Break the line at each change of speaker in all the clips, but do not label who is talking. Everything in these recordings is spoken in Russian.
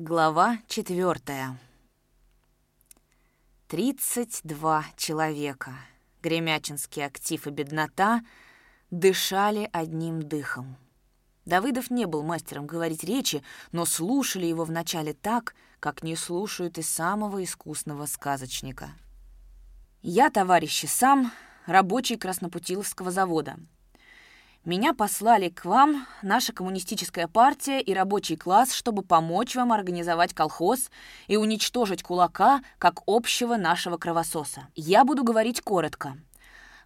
Глава четвертая. Тридцать два человека, Гремячинский актив и беднота, дышали одним дыхом. Давыдов не был мастером говорить речи, но слушали его вначале так, как не слушают и самого искусного сказочника. «Я, товарищи, сам рабочий Краснопутиловского завода. Меня послали к вам, наша коммунистическая партия и рабочий класс, чтобы помочь вам организовать колхоз и уничтожить кулака как общего нашего кровососа. Я буду говорить коротко.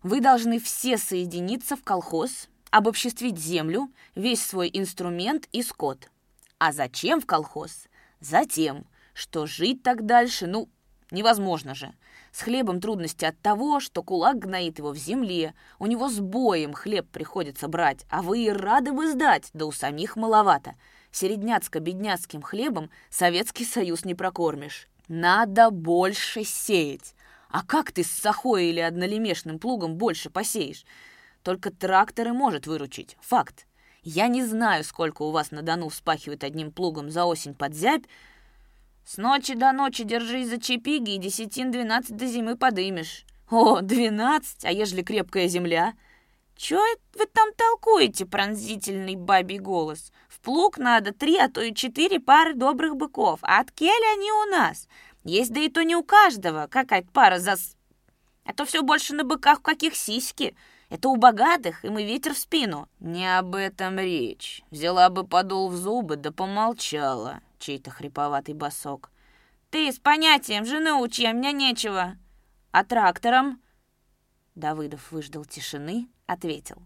Вы должны все соединиться в колхоз, обобществить землю, весь свой инструмент и скот. А зачем в колхоз? Затем, что жить так дальше, ну, невозможно же. С хлебом трудности от того, что кулак гноит его в земле, у него с боем хлеб приходится брать, а вы и рады бы сдать, да у самих маловато. Середняцко-бедняцким хлебом Советский Союз не прокормишь. Надо больше сеять. А как ты с сахой или однолемешным плугом больше посеешь? Только тракторы может выручить. Факт. Я не знаю, сколько у вас на Дону вспахивают одним плугом за осень под зябь, с ночи до ночи держись за чепиги и десятин двенадцать до зимы подымешь. О, двенадцать, а ежели крепкая земля? Чё вы там толкуете, пронзительный бабий голос? В плуг надо три, а то и четыре пары добрых быков. А от кель они у нас? Есть да и то не у каждого. Какая-то пара зас... А то все больше на быках, каких сиськи. Это у богатых, им и ветер в спину. Не об этом речь. Взяла бы подол в зубы, да помолчала чей-то хриповатый босок. «Ты с понятием жены учи, а меня нечего!» «А трактором?» Давыдов выждал тишины, ответил.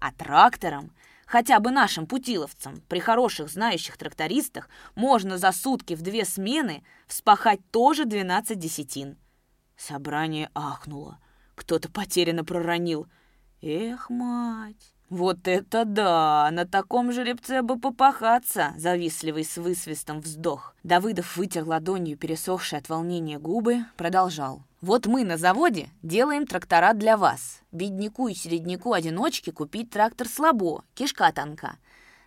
«А трактором, хотя бы нашим путиловцам, при хороших знающих трактористах, можно за сутки в две смены вспахать тоже 12 десятин». Собрание ахнуло. Кто-то потерянно проронил. «Эх, мать!» «Вот это да! На таком жеребце бы попахаться!» Завистливый с высвистом вздох. Давыдов вытер ладонью пересохшие от волнения губы, продолжал. «Вот мы на заводе делаем трактора для вас. Бедняку и середняку-одиночке купить трактор слабо, кишка тонка.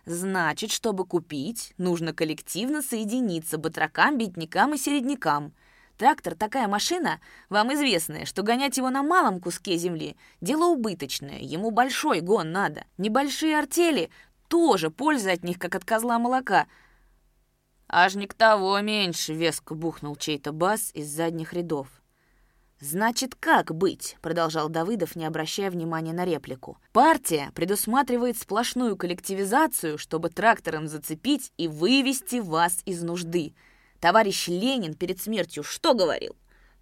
Значит, чтобы купить, нужно коллективно соединиться батракам, беднякам и середнякам. Трактор такая машина, вам известная, что гонять его на малом куске земли – дело убыточное, ему большой гон надо. Небольшие артели – тоже польза от них, как от козла молока. Аж не к того меньше, веско бухнул чей-то бас из задних рядов. «Значит, как быть?» — продолжал Давыдов, не обращая внимания на реплику. «Партия предусматривает сплошную коллективизацию, чтобы трактором зацепить и вывести вас из нужды. Товарищ Ленин перед смертью что говорил?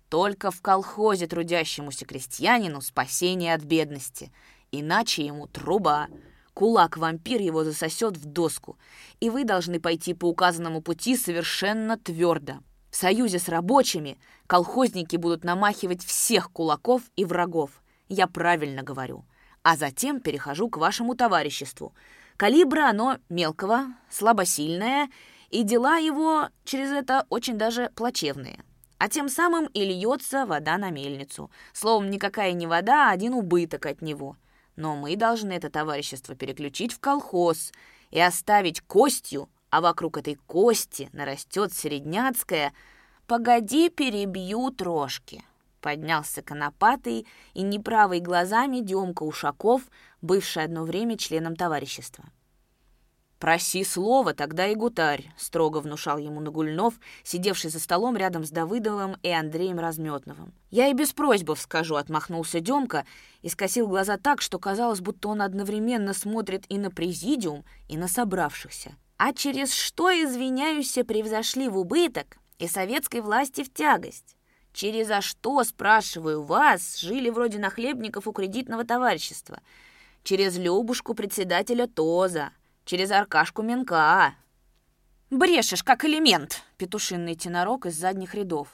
Только в колхозе трудящемуся крестьянину спасение от бедности. Иначе ему труба. Кулак-вампир его засосет в доску. И вы должны пойти по указанному пути совершенно твердо. В союзе с рабочими колхозники будут намахивать всех кулаков и врагов. Я правильно говорю. А затем перехожу к вашему товариществу. Калибра оно мелкого, слабосильное — и дела его через это очень даже плачевные. А тем самым и льется вода на мельницу. Словом, никакая не вода, а один убыток от него. Но мы должны это товарищество переключить в колхоз и оставить костью, а вокруг этой кости нарастет середняцкая «Погоди, перебью трошки». Поднялся конопатый и неправый глазами Демка Ушаков, бывший одно время членом товарищества. «Проси слово, тогда и гутарь», — строго внушал ему Нагульнов, сидевший за столом рядом с Давыдовым и Андреем Разметновым. «Я и без просьбы скажу», — отмахнулся Демка и скосил глаза так, что казалось, будто он одновременно смотрит и на президиум, и на собравшихся. «А через что, извиняюсь, превзошли в убыток и советской власти в тягость?» Через а что, спрашиваю вас, жили вроде нахлебников у кредитного товарищества? Через Любушку председателя ТОЗа, через Аркашку Менка. Брешешь, как элемент, петушинный тенорок из задних рядов.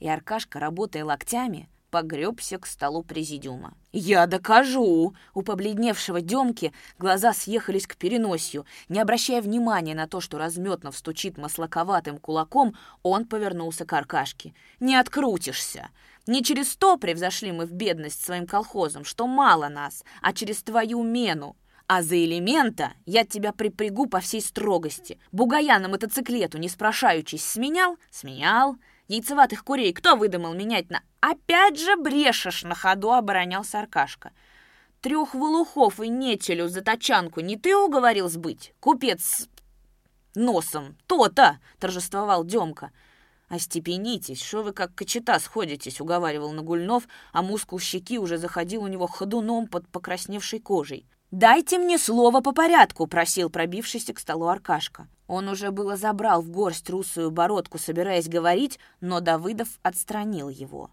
И Аркашка, работая локтями, погребся к столу президиума. «Я докажу!» У побледневшего Демки глаза съехались к переносию. Не обращая внимания на то, что Разметнов стучит маслаковатым кулаком, он повернулся к Аркашке. «Не открутишься! Не через то превзошли мы в бедность своим колхозом, что мало нас, а через твою мену. А за элемента я тебя припрягу по всей строгости. Бугая на мотоциклету, не спрашаючись, сменял? Сменял. Яйцеватых курей кто выдумал менять на... Опять же брешешь на ходу, оборонялся Аркашка. Трех волухов и нетелю за тачанку не ты уговорил сбыть? Купец носом. То-то, торжествовал Демка. «Остепенитесь, что вы как кочета сходитесь», — уговаривал Нагульнов, а мускул щеки уже заходил у него ходуном под покрасневшей кожей. «Дайте мне слово по порядку», — просил пробившийся к столу Аркашка. Он уже было забрал в горсть русую бородку, собираясь говорить, но Давыдов отстранил его.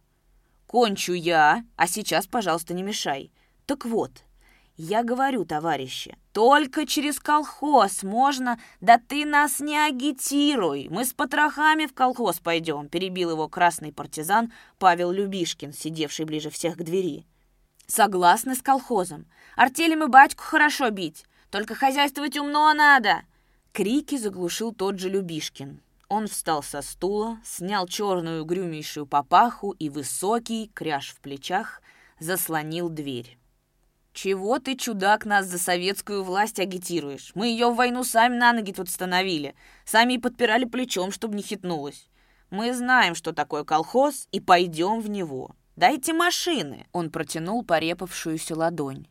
«Кончу я, а сейчас, пожалуйста, не мешай. Так вот, я говорю, товарищи, только через колхоз можно, да ты нас не агитируй, мы с потрохами в колхоз пойдем, перебил его красный партизан Павел Любишкин, сидевший ближе всех к двери. Согласны с колхозом. Артелем и батьку хорошо бить, только хозяйствовать умно надо. Крики заглушил тот же Любишкин. Он встал со стула, снял черную грюмейшую папаху и высокий, кряж в плечах, заслонил дверь. «Чего ты, чудак, нас за советскую власть агитируешь? Мы ее в войну сами на ноги тут становили, сами и подпирали плечом, чтобы не хитнулось. Мы знаем, что такое колхоз, и пойдем в него. Дайте машины!» Он протянул порепавшуюся ладонь.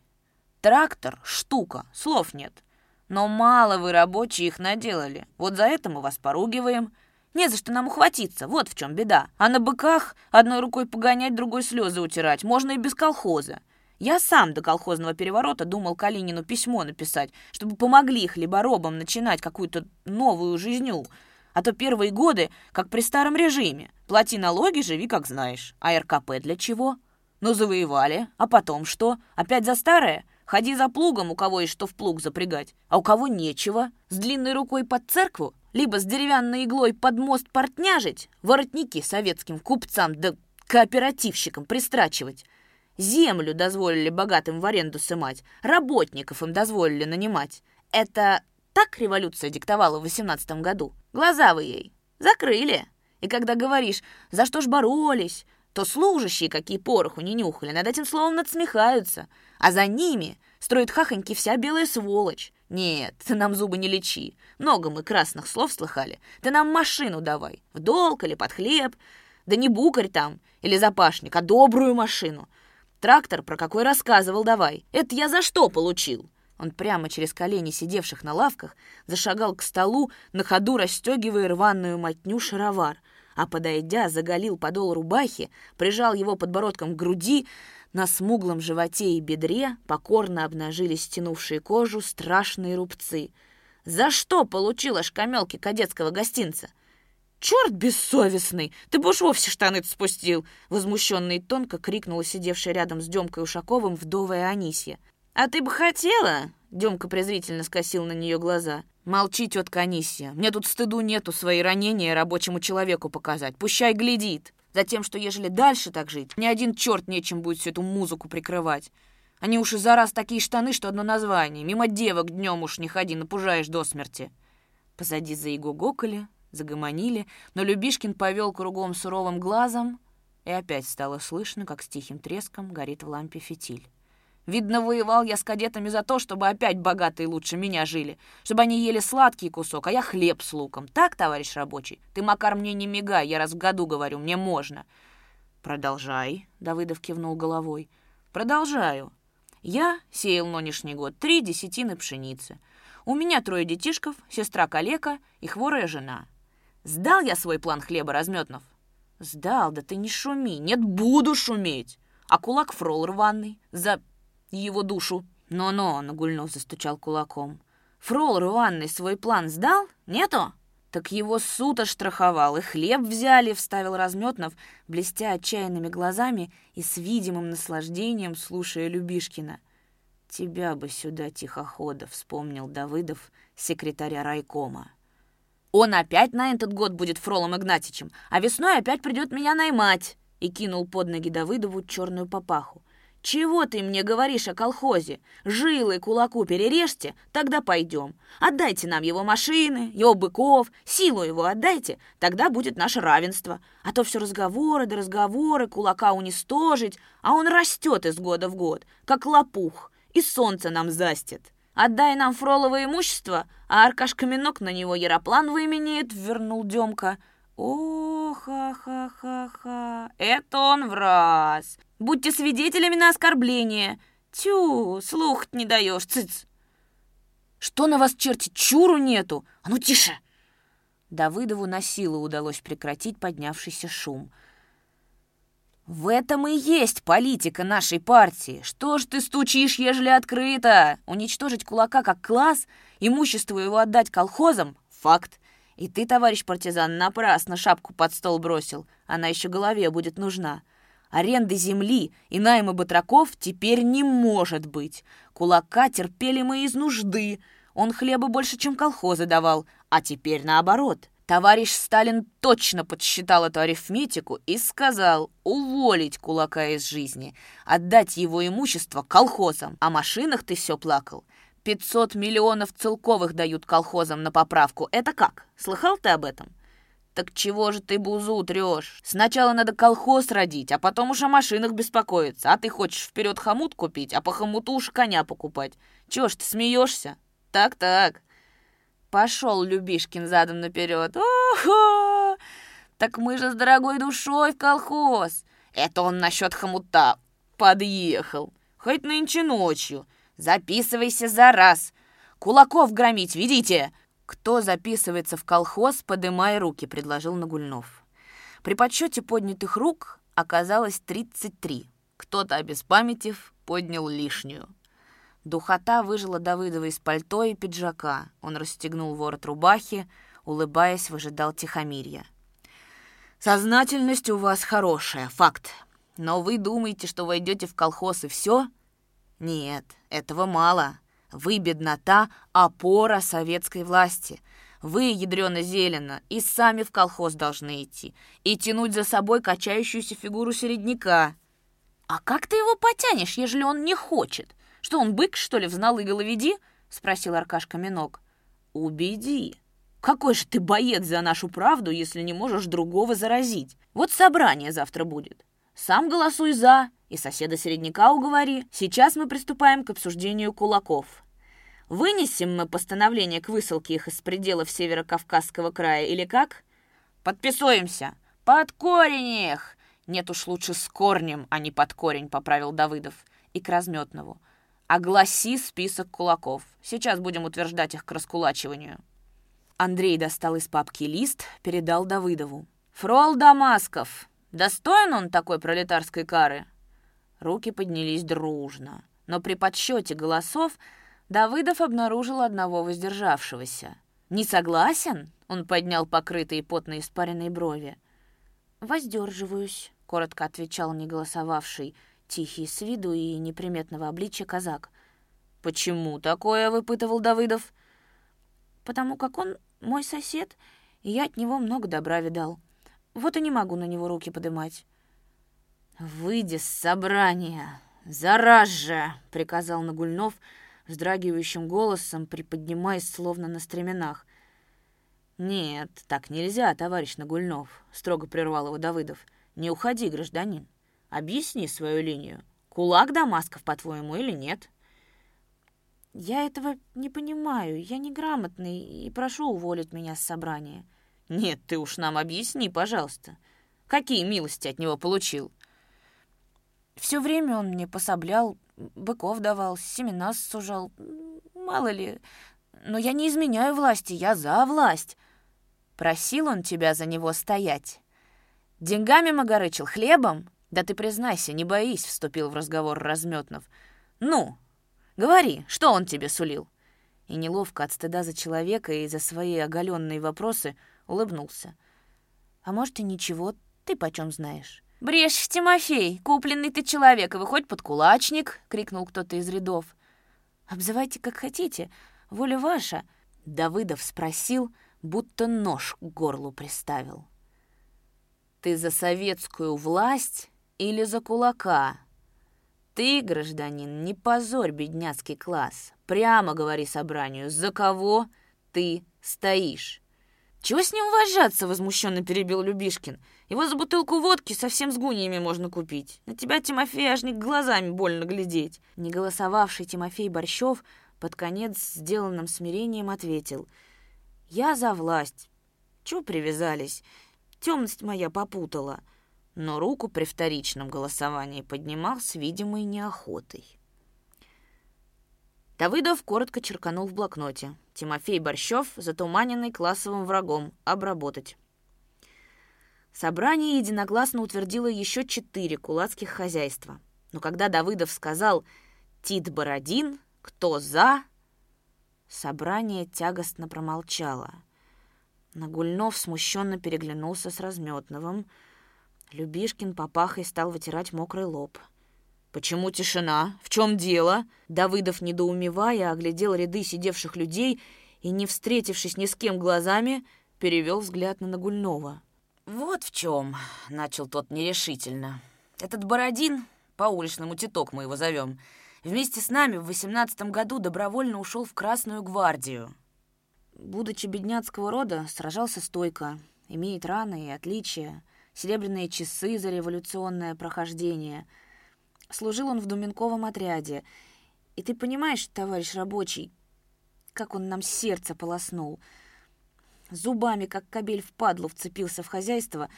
«Трактор — штука, слов нет. Но мало вы, рабочие, их наделали. Вот за это мы вас поругиваем. Не за что нам ухватиться, вот в чем беда. А на быках одной рукой погонять, другой слезы утирать можно и без колхоза. Я сам до колхозного переворота думал Калинину письмо написать, чтобы помогли хлеборобам начинать какую-то новую жизнью. А то первые годы, как при старом режиме. Плати налоги, живи как знаешь. А РКП для чего? Ну, завоевали. А потом что? Опять за старое? Ходи за плугом, у кого есть что в плуг запрягать. А у кого нечего. С длинной рукой под церкву? Либо с деревянной иглой под мост портняжить? Воротники советским купцам да кооперативщикам пристрачивать? Землю дозволили богатым в аренду сымать, работников им дозволили нанимать. Это так революция диктовала в восемнадцатом году? Глаза вы ей закрыли. И когда говоришь, за что ж боролись, то служащие, какие пороху не нюхали, над этим словом надсмехаются. А за ними строит хахоньки вся белая сволочь. Нет, ты нам зубы не лечи. Много мы красных слов слыхали. Ты нам машину давай, в долг или под хлеб. Да не букарь там или запашник, а добрую машину. Трактор про какой рассказывал давай. Это я за что получил?» Он прямо через колени сидевших на лавках зашагал к столу, на ходу расстегивая рваную мотню шаровар, а, подойдя, заголил подол рубахи, прижал его подбородком к груди, на смуглом животе и бедре покорно обнажились стянувшие кожу страшные рубцы. «За что получила шкамелки кадетского гостинца?» «Черт бессовестный! Ты бы уж вовсе штаны спустил!» Возмущенно и тонко крикнула сидевшая рядом с Демкой Ушаковым вдовая Анисья. «А ты бы хотела?» Демка презрительно скосил на нее глаза. «Молчи, тетка Анисья. Мне тут стыду нету свои ранения рабочему человеку показать. Пущай глядит. Затем, что ежели дальше так жить, ни один черт нечем будет всю эту музыку прикрывать. Они уж и за раз такие штаны, что одно название. Мимо девок днем уж не ходи, напужаешь до смерти». Позади заигогокали, загомонили, но Любишкин повел кругом суровым глазом, и опять стало слышно, как с тихим треском горит в лампе фитиль. Видно, воевал я с кадетами за то, чтобы опять богатые лучше меня жили, чтобы они ели сладкий кусок, а я хлеб с луком. Так, товарищ рабочий? Ты, Макар, мне не мигай, я раз в году говорю, мне можно. Продолжай, Давыдов кивнул головой. Продолжаю. Я сеял нынешний год три десятины пшеницы. У меня трое детишков, сестра калека и хворая жена. Сдал я свой план хлеба, Разметнов? Сдал, да ты не шуми. Нет, буду шуметь. А кулак фрол рваный за его душу. Но-но, Нагульнов застучал кулаком. Фрол рваный свой план сдал? Нету? Так его суд оштрафовал, и хлеб взяли, вставил Разметнов, блестя отчаянными глазами и с видимым наслаждением слушая Любишкина. «Тебя бы сюда, тихохода», — вспомнил Давыдов, секретаря райкома. Он опять на этот год будет Фролом Игнатичем, а весной опять придет меня наймать!» И кинул под ноги Давыдову черную папаху. «Чего ты мне говоришь о колхозе? Жилы кулаку перережьте, тогда пойдем. Отдайте нам его машины, его быков, силу его отдайте, тогда будет наше равенство. А то все разговоры да разговоры, кулака уничтожить, а он растет из года в год, как лопух, и солнце нам застит. Отдай нам Фролово имущество, а Аркаш Каменок на него яроплан выменяет, вернул Демка. О, ха-ха-ха-ха, это он в раз. Будьте свидетелями на оскорбление. Тю, слух не даешь, цыц. Что на вас, черти, чуру нету? А ну тише! Давыдову на силу удалось прекратить поднявшийся шум. «В этом и есть политика нашей партии. Что ж ты стучишь, ежели открыто? Уничтожить кулака как класс, имущество его отдать колхозам — факт. И ты, товарищ партизан, напрасно шапку под стол бросил. Она еще голове будет нужна. Аренды земли и найма батраков теперь не может быть. Кулака терпели мы из нужды. Он хлеба больше, чем колхозы давал. А теперь наоборот. Товарищ Сталин точно подсчитал эту арифметику и сказал уволить кулака из жизни, отдать его имущество колхозам. О машинах ты все плакал. 500 миллионов целковых дают колхозам на поправку. Это как? Слыхал ты об этом? Так чего же ты бузу трешь? Сначала надо колхоз родить, а потом уж о машинах беспокоиться. А ты хочешь вперед хомут купить, а по хомуту уж коня покупать. Чего ж ты смеешься? Так-так. Пошел Любишкин задом наперед. Ого! Так мы же с дорогой душой в колхоз. Это он насчет хомута подъехал. Хоть нынче ночью. Записывайся за раз. Кулаков громить, видите? Кто записывается в колхоз, подымай руки, предложил Нагульнов. При подсчете поднятых рук оказалось 33. Кто-то, обеспамятив, поднял лишнюю. Духота выжила Давыдова из пальто и пиджака. Он расстегнул ворот рубахи, улыбаясь, выжидал тихомирья. «Сознательность у вас хорошая, факт. Но вы думаете, что войдете в колхоз и все? Нет, этого мало. Вы, беднота, опора советской власти. Вы, ядрено-зелено, и сами в колхоз должны идти. И тянуть за собой качающуюся фигуру середняка. А как ты его потянешь, ежели он не хочет?» Что он бык, что ли, взнал и головеди?» — спросил Аркашка Минок. «Убеди. Какой же ты боец за нашу правду, если не можешь другого заразить? Вот собрание завтра будет. Сам голосуй «за» и соседа середняка уговори. Сейчас мы приступаем к обсуждению кулаков. Вынесем мы постановление к высылке их из пределов Северо-Кавказского края или как? Подписуемся. Под корень их! Нет уж лучше с корнем, а не под корень, поправил Давыдов. И к разметнову. Огласи список кулаков. Сейчас будем утверждать их к раскулачиванию». Андрей достал из папки лист, передал Давыдову. «Фрол Дамасков! Достоин он такой пролетарской кары?» Руки поднялись дружно, но при подсчете голосов Давыдов обнаружил одного воздержавшегося. «Не согласен?» — он поднял покрытые потные испаренные брови. «Воздерживаюсь», — коротко отвечал неголосовавший тихий с виду и неприметного обличия казак. «Почему такое?» — выпытывал Давыдов. «Потому как он мой сосед, и я от него много добра видал. Вот и не могу на него руки подымать». «Выйди с собрания! Зараз же!» — приказал Нагульнов вздрагивающим голосом, приподнимаясь словно на стременах. «Нет, так нельзя, товарищ Нагульнов», — строго прервал его Давыдов. «Не уходи, гражданин». Объясни свою линию. Кулак Дамасков, по-твоему, или нет?» «Я этого не понимаю. Я неграмотный и прошу уволить меня с собрания». «Нет, ты уж нам объясни, пожалуйста. Какие милости от него получил?» Все время он мне пособлял, быков давал, семена сужал. Мало ли. Но я не изменяю власти, я за власть. Просил он тебя за него стоять. Деньгами могорычил, хлебом? «Да ты признайся, не боись», — вступил в разговор Разметнов. «Ну, говори, что он тебе сулил?» И неловко от стыда за человека и за свои оголенные вопросы улыбнулся. «А может, и ничего, ты почем знаешь?» «Брешь, Тимофей, купленный ты человек, и выходь под кулачник!» — крикнул кто-то из рядов. «Обзывайте, как хотите, воля ваша!» Давыдов спросил, будто нож к горлу приставил. «Ты за советскую власть или за кулака. Ты, гражданин, не позорь бедняцкий класс. Прямо говори собранию, за кого ты стоишь. «Чего с ним уважаться?» — возмущенно перебил Любишкин. «Его за бутылку водки совсем с гуниями можно купить. На тебя, Тимофей, аж не глазами больно глядеть». Не голосовавший Тимофей Борщев Под конец сделанным смирением ответил. «Я за власть. Чего привязались? Темность моя попутала». Но руку при вторичном голосовании поднимал с видимой неохотой. Давыдов коротко черканул в блокноте. Тимофей Борщев, затуманенный классовым врагом, обработать. Собрание единогласно утвердило еще четыре кулацких хозяйства. Но когда Давыдов сказал «Тит Бородин, кто за?», собрание тягостно промолчало. Нагульнов смущенно переглянулся с Разметновым. Любишкин папахой стал вытирать мокрый лоб — «Почему тишина? В чем дело?» Давыдов, недоумевая, оглядел ряды сидевших людей и, не встретившись ни с кем глазами, перевел взгляд на Нагульнова. «Вот в чем», — начал тот нерешительно. «Этот Бородин, по-уличному титок мы его зовем, вместе с нами в восемнадцатом году добровольно ушел в Красную гвардию. Будучи бедняцкого рода, сражался стойко, имеет раны и отличия, серебряные часы за революционное прохождение — Служил он в Думенковом отряде. И ты понимаешь, товарищ рабочий, как он нам сердце полоснул. Зубами, как кобель в падлу, вцепился в хозяйство,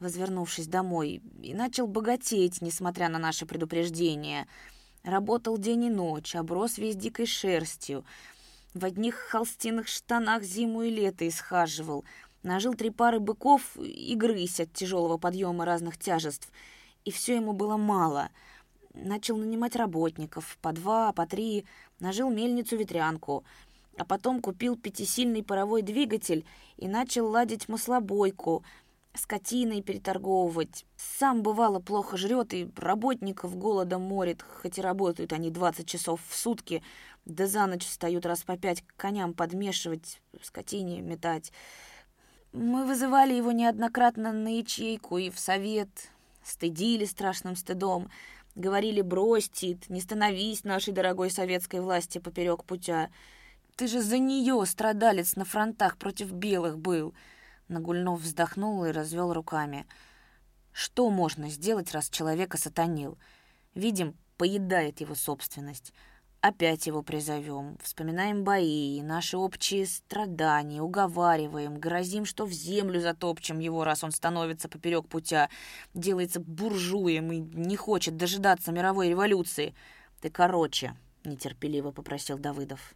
возвернувшись домой, и начал богатеть, несмотря на наши предупреждения. Работал день и ночь, оброс весь дикой шерстью. В одних холстиных штанах зиму и лето исхаживал. Нажил три пары быков и грызь от тяжелого подъема разных тяжеств. И все ему было мало — начал нанимать работников, по два, по три, нажил мельницу-ветрянку, а потом купил пятисильный паровой двигатель и начал ладить маслобойку, скотиной переторговывать. Сам, бывало, плохо жрет и работников голодом морит, хоть и работают они 20 часов в сутки, да за ночь встают раз по пять к коням подмешивать, скотине метать. Мы вызывали его неоднократно на ячейку и в совет, стыдили страшным стыдом, Говорили, брось, Тит, не становись нашей дорогой советской власти поперек путя. Ты же за нее, страдалец, на фронтах против белых был. Нагульнов вздохнул и развел руками. Что можно сделать, раз человека сатанил? Видим, поедает его собственность. Опять его призовем, вспоминаем бои, наши общие страдания, уговариваем, грозим, что в землю затопчем его, раз он становится поперек путя, делается буржуем и не хочет дожидаться мировой революции. Ты короче, нетерпеливо попросил Давыдов.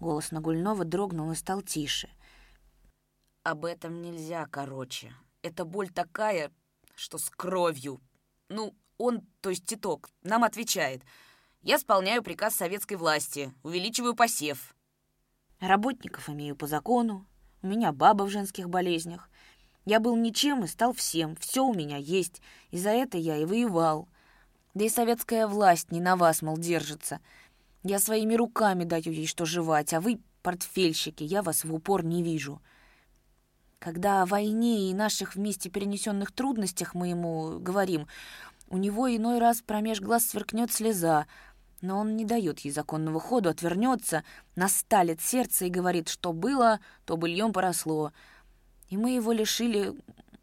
Голос Нагульнова дрогнул и стал тише. Об этом нельзя короче. Эта боль такая, что с кровью. Ну, он, то есть Титок, нам отвечает — я исполняю приказ советской власти, увеличиваю посев. Работников имею по закону, у меня баба в женских болезнях. Я был ничем и стал всем, все у меня есть, и за это я и воевал. Да и советская власть не на вас, мол, держится. Я своими руками даю ей что жевать, а вы, портфельщики, я вас в упор не вижу. Когда о войне и наших вместе перенесенных трудностях мы ему говорим, у него иной раз промеж глаз сверкнет слеза, но он не дает ей законного ходу, отвернется, насталит сердце и говорит, что было, то быльем поросло. И мы его лишили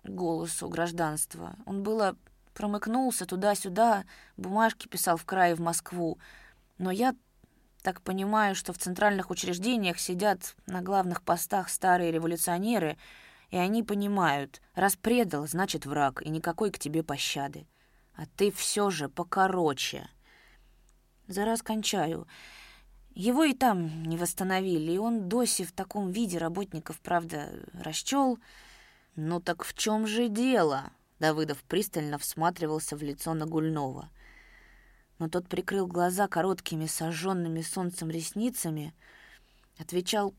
голосу гражданства. Он было промыкнулся туда-сюда, бумажки писал в крае в Москву. Но я так понимаю, что в центральных учреждениях сидят на главных постах старые революционеры, и они понимают, раз предал, значит враг, и никакой к тебе пощады. А ты все же покороче. За раз кончаю. Его и там не восстановили, и он доси в таком виде работников, правда, расчел. «Ну так в чем же дело?» Давыдов пристально всматривался в лицо Нагульнова. Но тот прикрыл глаза короткими сожженными солнцем ресницами, отвечал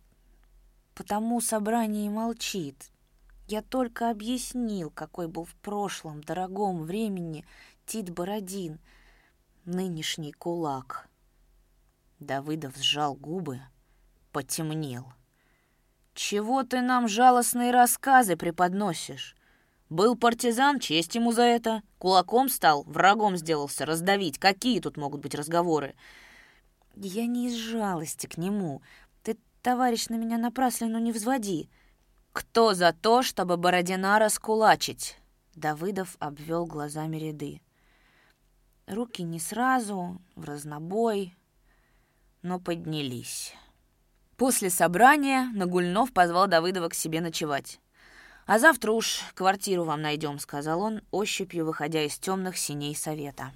«Потому собрание молчит. Я только объяснил, какой был в прошлом дорогом времени Тит Бородин — нынешний кулак. Давыдов сжал губы, потемнел. «Чего ты нам жалостные рассказы преподносишь? Был партизан, честь ему за это. Кулаком стал, врагом сделался, раздавить. Какие тут могут быть разговоры?» «Я не из жалости к нему. Ты, товарищ, на меня напраслину не взводи. Кто за то, чтобы Бородина раскулачить?» Давыдов обвел глазами ряды. Руки не сразу, в разнобой. но поднялись. После собрания Нагульнов позвал Давыдова к себе ночевать. «А завтра уж квартиру вам найдем», — сказал он, ощупью выходя из темных синей совета.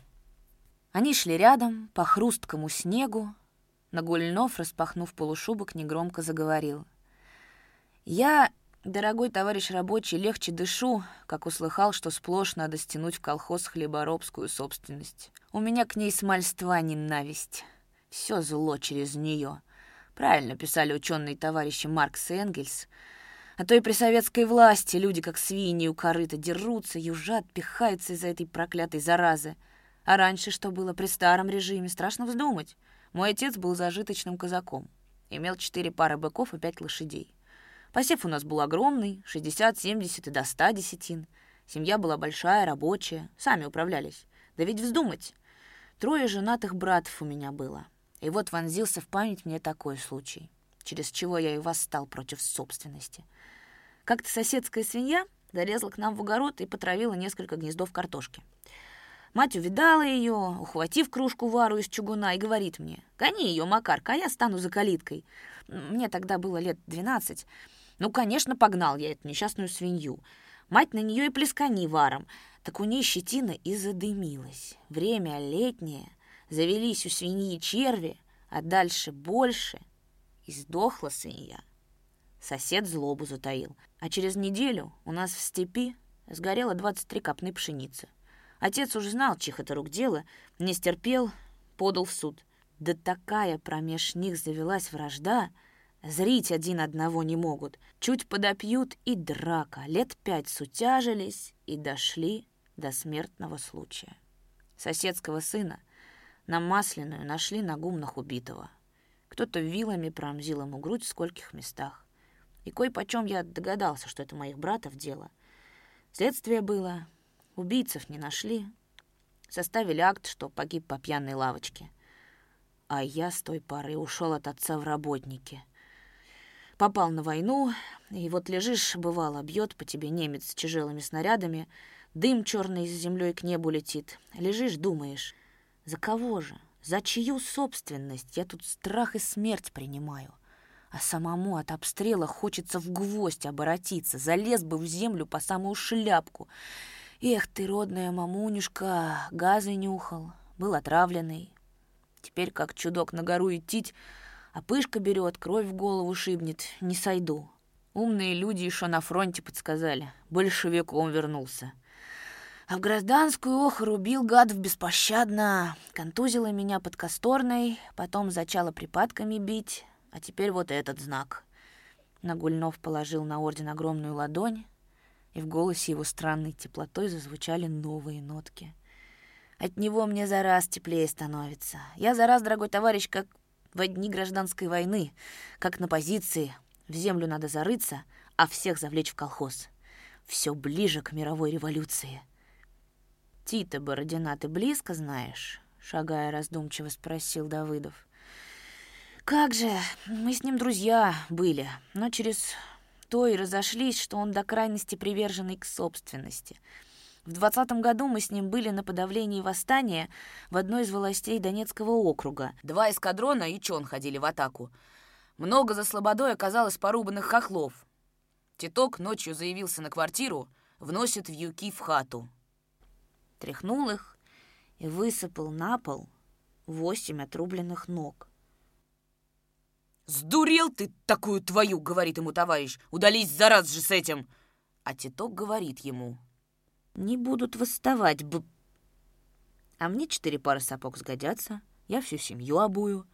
Они шли рядом, по хрусткому снегу. Нагульнов, распахнув полушубок, негромко заговорил. «Я, дорогой товарищ рабочий, легче дышу, как услыхал, что сплошь надо стянуть в колхоз хлеборобскую собственность. У меня к ней смальства ненависть. Все зло через нее. Правильно писали ученые товарищи Маркс и Энгельс — а то и при советской власти люди, как свиньи у корыта, дерутся, южат, пихаются из-за этой проклятой заразы. А раньше что было при старом режиме? Страшно вздумать. Мой отец был зажиточным казаком. Имел четыре пары быков и пять лошадей. Посев у нас был огромный, 60, 70 и до 100 десятин. Семья была большая, рабочая, сами управлялись. Да ведь вздумать. Трое женатых братов у меня было. И вот вонзился в память мне такой случай, через чего я и восстал против собственности — как-то соседская свинья залезла к нам в огород и потравила несколько гнездов картошки. Мать увидала ее, ухватив кружку вару из чугуна, и говорит мне, «Гони ее, Макарка, а я стану за калиткой». Мне тогда было лет двенадцать. Ну, конечно, погнал я эту несчастную свинью. Мать на нее и плескани варом. Так у ней щетина и задымилась. Время летнее, завелись у свиньи черви, а дальше больше. И сдохла свинья. Сосед злобу затаил. А через неделю у нас в степи сгорело 23 копны пшеницы. Отец уже знал, чих это рук дело, не стерпел, подал в суд. Да такая промеж них завелась вражда, зрить один одного не могут. Чуть подопьют и драка. Лет пять сутяжились и дошли до смертного случая. Соседского сына на масляную нашли на гумнах убитого. Кто-то вилами промзил ему грудь в скольких местах. И кое-почем я догадался, что это моих братов дело. Следствие было, убийцев не нашли, составили акт, что погиб по пьяной лавочке. А я с той поры ушел от отца в работники. Попал на войну, и вот лежишь, бывало, бьет по тебе немец с тяжелыми снарядами, дым черный с землей к небу летит. Лежишь, думаешь, за кого же, за чью собственность я тут страх и смерть принимаю — а самому от обстрела хочется в гвоздь оборотиться, залез бы в землю по самую шляпку. Эх ты, родная мамунюшка, газы нюхал, был отравленный. Теперь как чудок на гору идти, а пышка берет, кровь в голову шибнет, не сойду. Умные люди еще на фронте подсказали, большевиком вернулся. А в гражданскую ох, рубил гадов беспощадно, контузила меня под косторной, потом зачала припадками бить, а теперь вот этот знак. Нагульнов положил на орден огромную ладонь, и в голосе его странной теплотой зазвучали новые нотки. От него мне за раз теплее становится. Я за раз, дорогой товарищ, как в дни гражданской войны, как на позиции. В землю надо зарыться, а всех завлечь в колхоз. Все ближе к мировой революции. Тита Бородина ты близко знаешь? Шагая раздумчиво спросил Давыдов. Как же, мы с ним друзья были, но через то и разошлись, что он до крайности приверженный к собственности. В двадцатом году мы с ним были на подавлении восстания в одной из властей Донецкого округа. Два эскадрона и чон ходили в атаку. Много за слободой оказалось порубанных хохлов. Титок ночью заявился на квартиру, вносит вьюки в хату. Тряхнул их и высыпал на пол восемь отрубленных ног. «Сдурел ты такую твою!» — говорит ему товарищ. «Удались за раз же с этим!» А Титок говорит ему. «Не будут восставать, б...» А мне четыре пары сапог сгодятся, я всю семью обую.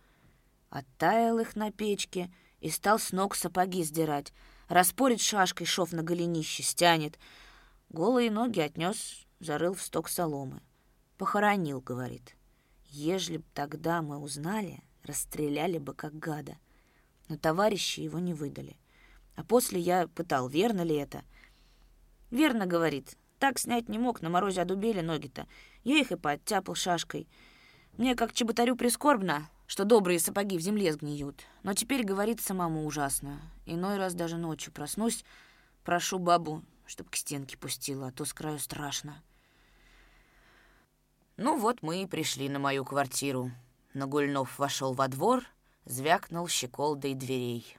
Оттаял их на печке и стал с ног сапоги сдирать. Распорит шашкой шов на голенище, стянет. Голые ноги отнес, зарыл в сток соломы. Похоронил, говорит. Ежели б тогда мы узнали, расстреляли бы как гада но товарищи его не выдали. А после я пытал, верно ли это. «Верно, — говорит, — так снять не мог, на морозе одубели ноги-то. Я их и подтяпал шашкой. Мне, как чеботарю, прискорбно, что добрые сапоги в земле сгниют. Но теперь говорит самому ужасно. Иной раз даже ночью проснусь, прошу бабу, чтоб к стенке пустила, а то с краю страшно. Ну вот мы и пришли на мою квартиру. Нагульнов вошел во двор — звякнул щеколдой дверей.